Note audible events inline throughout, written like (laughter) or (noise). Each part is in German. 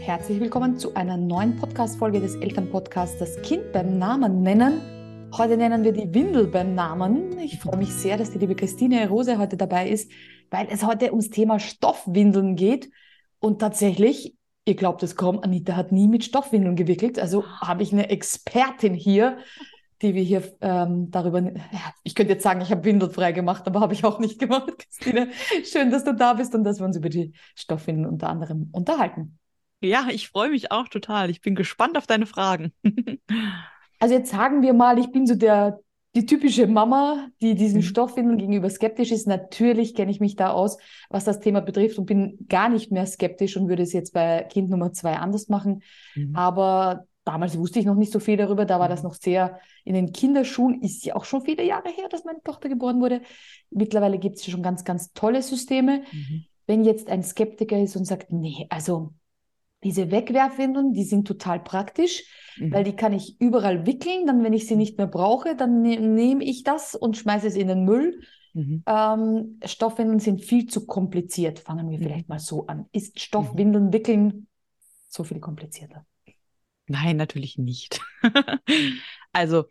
Herzlich willkommen zu einer neuen Podcast-Folge des Elternpodcasts Das Kind beim Namen nennen. Heute nennen wir die Windel beim Namen. Ich freue mich sehr, dass die liebe Christine Rose heute dabei ist, weil es heute ums Thema Stoffwindeln geht. Und tatsächlich, ihr glaubt es kaum, Anita hat nie mit Stoffwindeln gewickelt. Also habe ich eine Expertin hier, die wir hier ähm, darüber, ja, ich könnte jetzt sagen, ich habe windelfrei gemacht, aber habe ich auch nicht gemacht, (laughs) Christine. Schön, dass du da bist und dass wir uns über die Stoffwindeln unter anderem unterhalten. Ja, ich freue mich auch total. Ich bin gespannt auf deine Fragen. (laughs) also jetzt sagen wir mal, ich bin so der, die typische Mama, die diesen mhm. Stoffwindeln gegenüber skeptisch ist. Natürlich kenne ich mich da aus, was das Thema betrifft und bin gar nicht mehr skeptisch und würde es jetzt bei Kind Nummer zwei anders machen. Mhm. Aber damals wusste ich noch nicht so viel darüber, da war das mhm. noch sehr in den Kinderschuhen, ist ja auch schon viele Jahre her, dass meine Tochter geboren wurde. Mittlerweile gibt es schon ganz, ganz tolle Systeme. Mhm. Wenn jetzt ein Skeptiker ist und sagt, nee, also diese Wegwerfwindeln, die sind total praktisch, mhm. weil die kann ich überall wickeln, dann wenn ich sie mhm. nicht mehr brauche, dann ne nehme ich das und schmeiße es in den Müll. Mhm. Ähm, Stoffwindeln sind viel zu kompliziert. Fangen wir vielleicht mal so an. Ist Stoffwindeln wickeln so viel komplizierter? Nein, natürlich nicht. (laughs) also,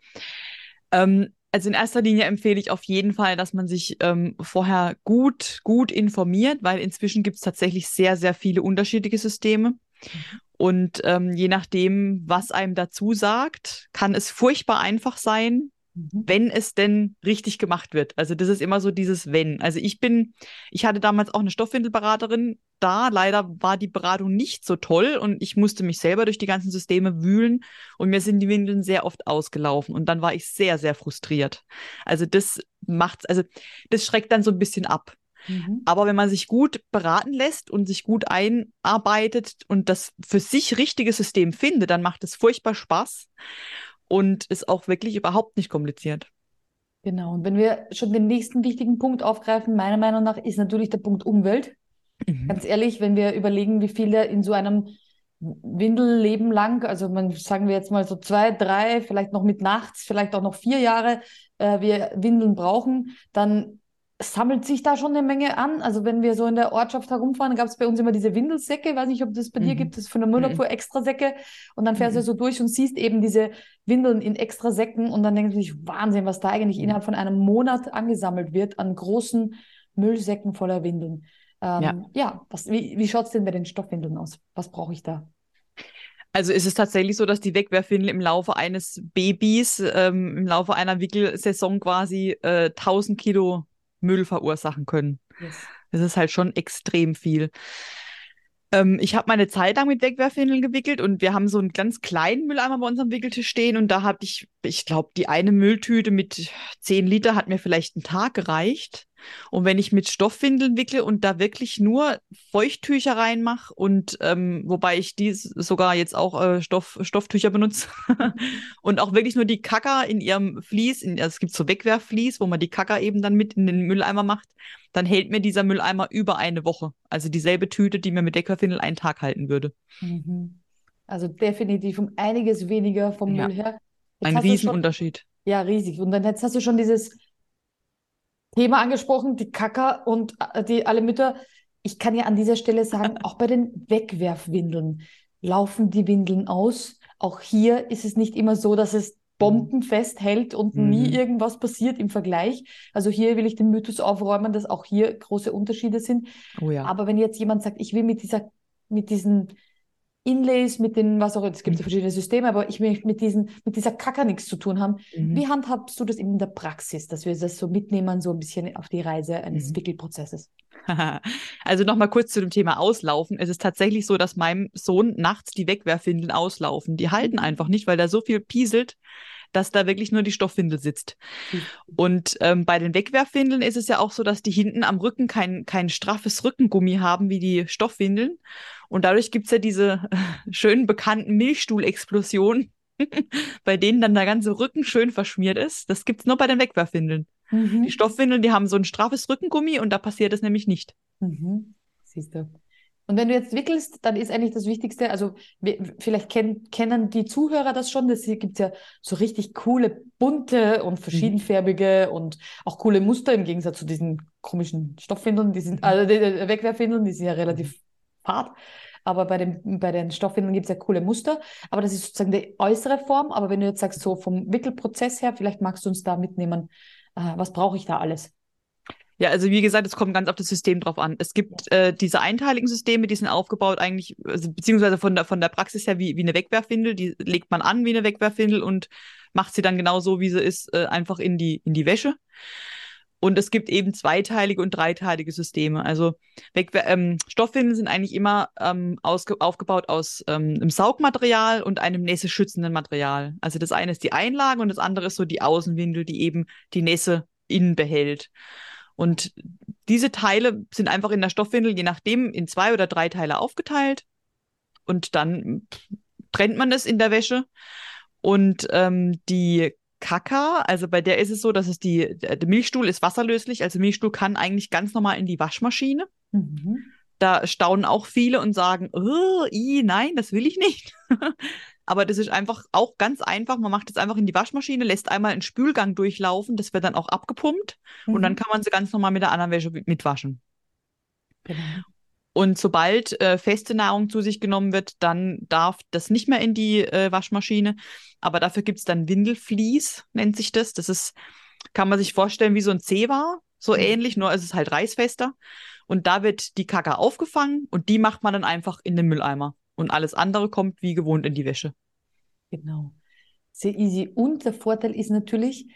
ähm, also in erster Linie empfehle ich auf jeden Fall, dass man sich ähm, vorher gut, gut informiert, weil inzwischen gibt es tatsächlich sehr, sehr viele unterschiedliche Systeme. Mhm. Und ähm, je nachdem, was einem dazu sagt, kann es furchtbar einfach sein. Wenn es denn richtig gemacht wird. Also das ist immer so dieses Wenn. Also ich bin, ich hatte damals auch eine Stoffwindelberaterin da. Leider war die Beratung nicht so toll und ich musste mich selber durch die ganzen Systeme wühlen und mir sind die Windeln sehr oft ausgelaufen und dann war ich sehr, sehr frustriert. Also das macht's, also das schreckt dann so ein bisschen ab. Mhm. Aber wenn man sich gut beraten lässt und sich gut einarbeitet und das für sich richtige System findet, dann macht es furchtbar Spaß und ist auch wirklich überhaupt nicht kompliziert. Genau. Und wenn wir schon den nächsten wichtigen Punkt aufgreifen, meiner Meinung nach, ist natürlich der Punkt Umwelt. Mhm. Ganz ehrlich, wenn wir überlegen, wie viele in so einem Windelleben lang, also man sagen wir jetzt mal so zwei, drei, vielleicht noch mit nachts, vielleicht auch noch vier Jahre, äh, wir Windeln brauchen, dann sammelt sich da schon eine Menge an. Also wenn wir so in der Ortschaft herumfahren, gab es bei uns immer diese Windelsäcke. Ich weiß nicht, ob das bei mhm. dir gibt, das ist von der Müllabfuhr mhm. Extrasäcke. Und dann fährst mhm. du so durch und siehst eben diese Windeln in Extrasäcken und dann denkst du dich, Wahnsinn, was da eigentlich innerhalb von einem Monat angesammelt wird an großen Müllsäcken voller Windeln. Ähm, ja, ja was, wie, wie schaut es denn bei den Stoffwindeln aus? Was brauche ich da? Also ist es tatsächlich so, dass die Wegwerfwindel im Laufe eines Babys, ähm, im Laufe einer Wickelsaison quasi äh, 1000 Kilo Müll verursachen können. Yes. Das ist halt schon extrem viel. Ähm, ich habe meine Zeit lang mit Wegwerfwindeln gewickelt und wir haben so einen ganz kleinen Mülleimer bei unserem Wickeltisch stehen und da habe ich, ich glaube, die eine Mülltüte mit 10 Liter hat mir vielleicht einen Tag gereicht. Und wenn ich mit Stoffwindeln wickle und da wirklich nur Feuchttücher reinmache und ähm, wobei ich dies sogar jetzt auch äh, Stoff, Stofftücher benutze (laughs) und auch wirklich nur die Kacker in ihrem Vlies, in, also es gibt so Wegwerfflies, wo man die Kacker eben dann mit in den Mülleimer macht, dann hält mir dieser Mülleimer über eine Woche. Also dieselbe Tüte, die mir mit Deckerfindel einen Tag halten würde. Mhm. Also definitiv um einiges weniger vom ja. Müll her. Jetzt Ein Riesenunterschied. ja, riesig. Und dann jetzt hast du schon dieses Thema angesprochen, die Kacker und äh, die alle Mütter. Ich kann ja an dieser Stelle sagen, (laughs) auch bei den Wegwerfwindeln laufen die Windeln aus. Auch hier ist es nicht immer so, dass es bombenfest hält und mhm. nie irgendwas passiert im Vergleich. Also hier will ich den Mythos aufräumen, dass auch hier große Unterschiede sind. Oh ja. Aber wenn jetzt jemand sagt, ich will mit dieser, mit diesen Inlays, mit den, was auch, es gibt ja mhm. verschiedene Systeme, aber ich möchte mit diesen, mit dieser Kacker nichts zu tun haben. Mhm. Wie handhabst du das in der Praxis, dass wir das so mitnehmen, so ein bisschen auf die Reise eines mhm. Wickelprozesses? (laughs) also nochmal kurz zu dem Thema Auslaufen. Es ist tatsächlich so, dass meinem Sohn nachts die Wegwerfwindeln auslaufen. Die halten mhm. einfach nicht, weil da so viel pieselt, dass da wirklich nur die Stoffwindel sitzt. Mhm. Und ähm, bei den Wegwerfwindeln ist es ja auch so, dass die hinten am Rücken kein, kein straffes Rückengummi haben wie die Stoffwindeln. Und dadurch gibt es ja diese äh, (laughs) schönen bekannten Milchstuhlexplosionen, (laughs) bei denen dann der ganze Rücken schön verschmiert ist. Das gibt es nur bei den Wegwerfwindeln. Mhm. Die Stoffwindeln, die haben so ein straffes Rückengummi und da passiert es nämlich nicht. Mhm. Siehst du. Und wenn du jetzt wickelst, dann ist eigentlich das Wichtigste, also vielleicht kenn, kennen die Zuhörer das schon, das gibt ja so richtig coole, bunte und verschiedenfärbige mhm. und auch coole Muster im Gegensatz zu diesen komischen Stoffwindeln, die sind, mhm. also die Wegwerfwindeln, die sind ja relativ fad. aber bei, dem, bei den Stoffwindeln gibt es ja coole Muster. Aber das ist sozusagen die äußere Form. Aber wenn du jetzt sagst, so vom Wickelprozess her, vielleicht magst du uns da mitnehmen, äh, was brauche ich da alles? Ja, also wie gesagt, es kommt ganz auf das System drauf an. Es gibt äh, diese einteiligen Systeme, die sind aufgebaut eigentlich, also, beziehungsweise von der, von der Praxis her wie, wie eine Wegwerfwindel, die legt man an wie eine Wegwerfwindel und macht sie dann genauso, wie sie ist, äh, einfach in die, in die Wäsche. Und es gibt eben zweiteilige und dreiteilige Systeme. Also Wegwer ähm, Stoffwindeln sind eigentlich immer ähm, aufgebaut aus ähm, einem Saugmaterial und einem nässeschützenden Material. Also das eine ist die Einlage und das andere ist so die Außenwindel, die eben die Nässe innen behält. Und diese Teile sind einfach in der Stoffwindel, je nachdem, in zwei oder drei Teile aufgeteilt. Und dann trennt man es in der Wäsche. Und ähm, die Kaka, also bei der ist es so, dass es die, der Milchstuhl ist wasserlöslich, also Milchstuhl kann eigentlich ganz normal in die Waschmaschine. Mhm. Da staunen auch viele und sagen, oh, i, nein, das will ich nicht. (laughs) Aber das ist einfach auch ganz einfach. Man macht es einfach in die Waschmaschine, lässt einmal einen Spülgang durchlaufen, das wird dann auch abgepumpt mhm. und dann mhm. kann man sie ganz normal mit der anderen Wäsche mitwaschen. Genau. Und sobald äh, feste Nahrung zu sich genommen wird, dann darf das nicht mehr in die äh, Waschmaschine. Aber dafür gibt es dann Windelflies, nennt sich das. Das ist, kann man sich vorstellen, wie so ein Zewa, so mhm. ähnlich, nur ist es halt reißfester. Und da wird die Kacke aufgefangen und die macht man dann einfach in den Mülleimer. Und alles andere kommt wie gewohnt in die Wäsche. Genau. Sehr easy. Und der Vorteil ist natürlich,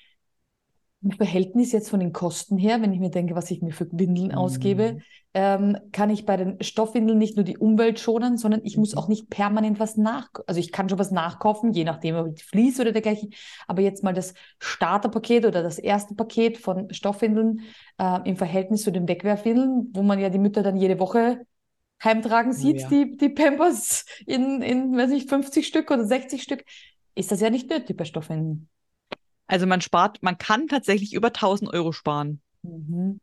im Verhältnis jetzt von den Kosten her, wenn ich mir denke, was ich mir für Windeln mhm. ausgebe, ähm, kann ich bei den Stoffwindeln nicht nur die Umwelt schonen, sondern ich mhm. muss auch nicht permanent was nach, also ich kann schon was nachkaufen, je nachdem, ob ich fließe oder dergleichen. Aber jetzt mal das Starterpaket oder das erste Paket von Stoffwindeln äh, im Verhältnis zu den Wegwerfwindeln, wo man ja die Mütter dann jede Woche heimtragen sieht, ja. die, die Pampers in, in, weiß nicht, 50 Stück oder 60 Stück, ist das ja nicht nötig bei Stoffwindeln. Also man spart, man kann tatsächlich über 1000 Euro sparen. Mhm.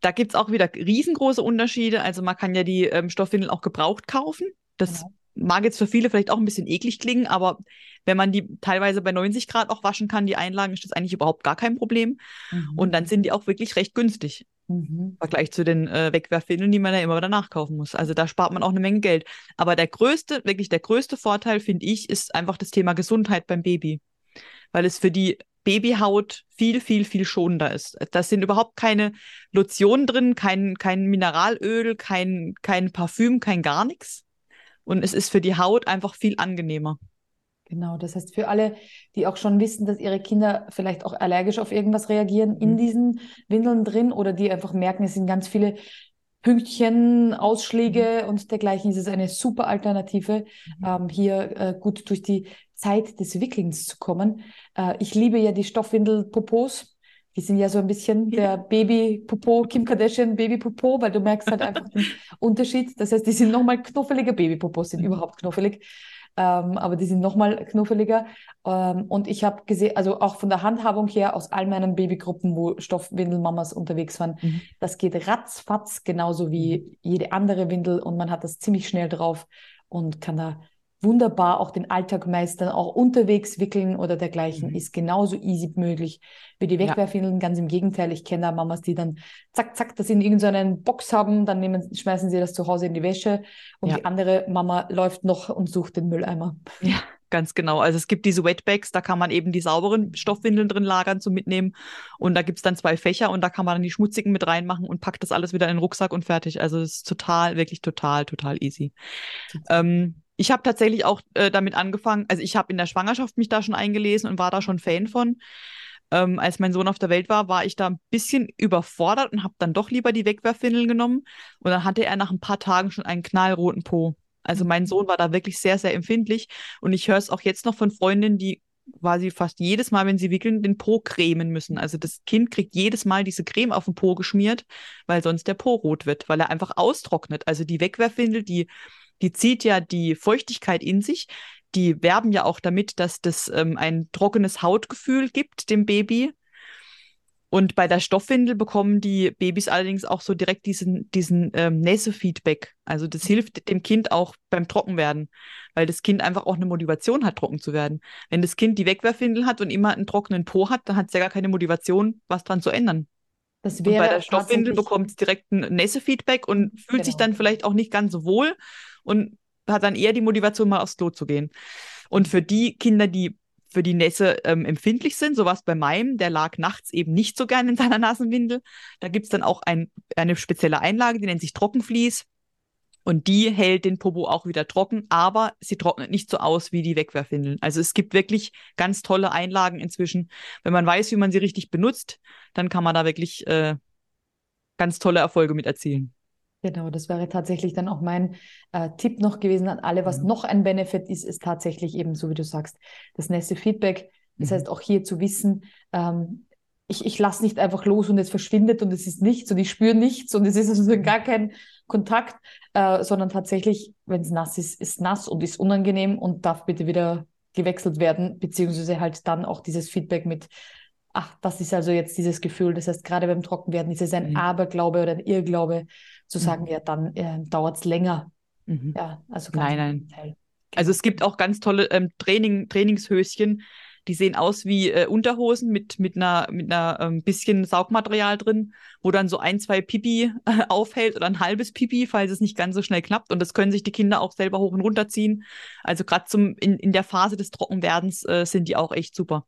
Da gibt es auch wieder riesengroße Unterschiede. Also man kann ja die ähm, Stoffwindeln auch gebraucht kaufen. Das genau. mag jetzt für viele vielleicht auch ein bisschen eklig klingen, aber wenn man die teilweise bei 90 Grad auch waschen kann, die Einlagen, ist das eigentlich überhaupt gar kein Problem. Mhm. Und dann sind die auch wirklich recht günstig. Mhm. Im Vergleich zu den äh, Wegwerfwindeln, die man ja immer wieder nachkaufen muss. Also da spart man auch eine Menge Geld. Aber der größte, wirklich der größte Vorteil, finde ich, ist einfach das Thema Gesundheit beim Baby. Weil es für die Babyhaut viel, viel, viel schonender ist. Da sind überhaupt keine Lotionen drin, kein, kein Mineralöl, kein, kein Parfüm, kein gar nichts. Und es ist für die Haut einfach viel angenehmer. Genau, das heißt für alle, die auch schon wissen, dass ihre Kinder vielleicht auch allergisch auf irgendwas reagieren, mhm. in diesen Windeln drin oder die einfach merken, es sind ganz viele Pünktchen, Ausschläge mhm. und dergleichen, ist es eine super Alternative, mhm. ähm, hier äh, gut durch die Zeit des Wickelns zu kommen. Äh, ich liebe ja die Stoffwindel-Popos. Die sind ja so ein bisschen der Baby-Popo, Kim Kardashian Baby-Popo, weil du merkst halt einfach den (laughs) Unterschied. Das heißt, die sind nochmal knuffeliger. Baby-Popos sind mhm. überhaupt knuffelig ähm, aber die sind nochmal knuffeliger. Ähm, und ich habe gesehen, also auch von der Handhabung her, aus all meinen Babygruppen, wo Stoffwindelmamas unterwegs waren, mhm. das geht ratzfatz, genauso wie mhm. jede andere Windel und man hat das ziemlich schnell drauf und kann da wunderbar auch den Alltag meistern, auch unterwegs wickeln oder dergleichen, mhm. ist genauso easy möglich wie die Wegwerfwindeln. Ja. Ganz im Gegenteil, ich kenne da Mamas, die dann zack, zack, das in irgendeiner Box haben, dann nehmen, schmeißen sie das zu Hause in die Wäsche und ja. die andere Mama läuft noch und sucht den Mülleimer. Ja. Ganz genau. Also es gibt diese Wetbags, da kann man eben die sauberen Stoffwindeln drin lagern zum Mitnehmen. Und da gibt es dann zwei Fächer und da kann man dann die schmutzigen mit reinmachen und packt das alles wieder in den Rucksack und fertig. Also es ist total, wirklich total, total easy. Ähm, ich habe tatsächlich auch äh, damit angefangen, also ich habe in der Schwangerschaft mich da schon eingelesen und war da schon Fan von. Ähm, als mein Sohn auf der Welt war, war ich da ein bisschen überfordert und habe dann doch lieber die Wegwerfwindeln genommen. Und dann hatte er nach ein paar Tagen schon einen knallroten Po. Also mein Sohn war da wirklich sehr, sehr empfindlich. Und ich höre es auch jetzt noch von Freundinnen, die quasi fast jedes Mal, wenn sie wickeln, den Po cremen müssen. Also das Kind kriegt jedes Mal diese Creme auf den Po geschmiert, weil sonst der Po rot wird, weil er einfach austrocknet. Also die Wegwerfwindel, die die zieht ja die Feuchtigkeit in sich. Die werben ja auch damit, dass das ähm, ein trockenes Hautgefühl gibt dem Baby. Und bei der Stoffwindel bekommen die Babys allerdings auch so direkt diesen, diesen ähm, Näsefeedback. Also das hilft dem Kind auch beim Trockenwerden, weil das Kind einfach auch eine Motivation hat, trocken zu werden. Wenn das Kind die Wegwerfwindel hat und immer einen trockenen Po hat, dann hat es ja gar keine Motivation, was dran zu ändern. Das wäre und bei der Stoffwindel bekommt es direkt ein Nässe-Feedback und fühlt genau. sich dann vielleicht auch nicht ganz so wohl und hat dann eher die Motivation, mal aufs Klo zu gehen. Und für die Kinder, die für die Nässe ähm, empfindlich sind, so was bei meinem, der lag nachts eben nicht so gern in seiner Nasenwindel. Da gibt es dann auch ein, eine spezielle Einlage, die nennt sich Trockenvlies. Und die hält den Popo auch wieder trocken, aber sie trocknet nicht so aus wie die Wegwerfwindeln. Also es gibt wirklich ganz tolle Einlagen inzwischen. Wenn man weiß, wie man sie richtig benutzt, dann kann man da wirklich äh, ganz tolle Erfolge mit erzielen. Genau, das wäre tatsächlich dann auch mein äh, Tipp noch gewesen an alle. Was mhm. noch ein Benefit ist, ist tatsächlich eben, so wie du sagst, das nächste Feedback. Das mhm. heißt, auch hier zu wissen, ähm, ich, ich lasse nicht einfach los und es verschwindet und es ist nichts und ich spüre nichts und es ist also mhm. gar kein Kontakt, äh, sondern tatsächlich, wenn es nass ist, ist nass und ist unangenehm und darf bitte wieder gewechselt werden, beziehungsweise halt dann auch dieses Feedback mit, ach, das ist also jetzt dieses Gefühl. Das heißt, gerade beim Trockenwerden ist es ein mhm. Aberglaube oder ein Irrglaube, zu sagen, mhm. ja, dann äh, dauert es länger. Mhm. Ja, also nein, nein. Teil. Also es gibt auch ganz tolle ähm, Training, Trainingshöschen, die sehen aus wie äh, Unterhosen mit, mit einer, mit einer ähm, bisschen Saugmaterial drin, wo dann so ein, zwei Pipi äh, aufhält oder ein halbes Pipi, falls es nicht ganz so schnell klappt. Und das können sich die Kinder auch selber hoch und runter ziehen. Also gerade zum in, in der Phase des Trockenwerdens äh, sind die auch echt super.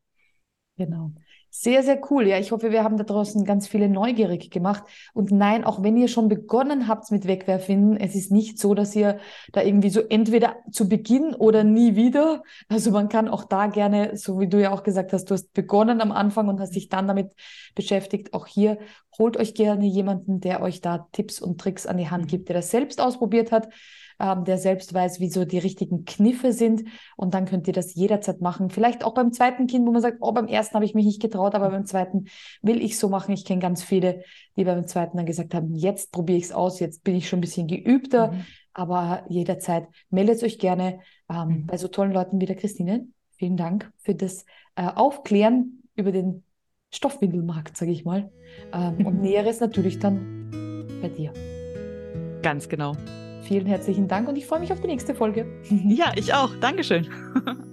Genau. Sehr, sehr cool. Ja, ich hoffe, wir haben da draußen ganz viele neugierig gemacht. Und nein, auch wenn ihr schon begonnen habt mit Wegwerfinden, es ist nicht so, dass ihr da irgendwie so entweder zu Beginn oder nie wieder. Also man kann auch da gerne, so wie du ja auch gesagt hast, du hast begonnen am Anfang und hast dich dann damit beschäftigt. Auch hier holt euch gerne jemanden, der euch da Tipps und Tricks an die Hand gibt, der das selbst ausprobiert hat ähm, der selbst weiß, wie so die richtigen Kniffe sind. Und dann könnt ihr das jederzeit machen. Vielleicht auch beim zweiten Kind, wo man sagt, oh, beim ersten habe ich mich nicht getraut, aber beim zweiten will ich so machen. Ich kenne ganz viele, die beim zweiten dann gesagt haben, jetzt probiere ich es aus, jetzt bin ich schon ein bisschen geübter. Mhm. Aber jederzeit meldet euch gerne ähm, mhm. bei so tollen Leuten wie der Christine. Vielen Dank für das äh, Aufklären über den Stoffwindelmarkt, sage ich mal. Ähm, und (laughs) Näheres natürlich dann bei dir. Ganz genau. Vielen herzlichen Dank und ich freue mich auf die nächste Folge. Ja, ich auch. Dankeschön. (laughs)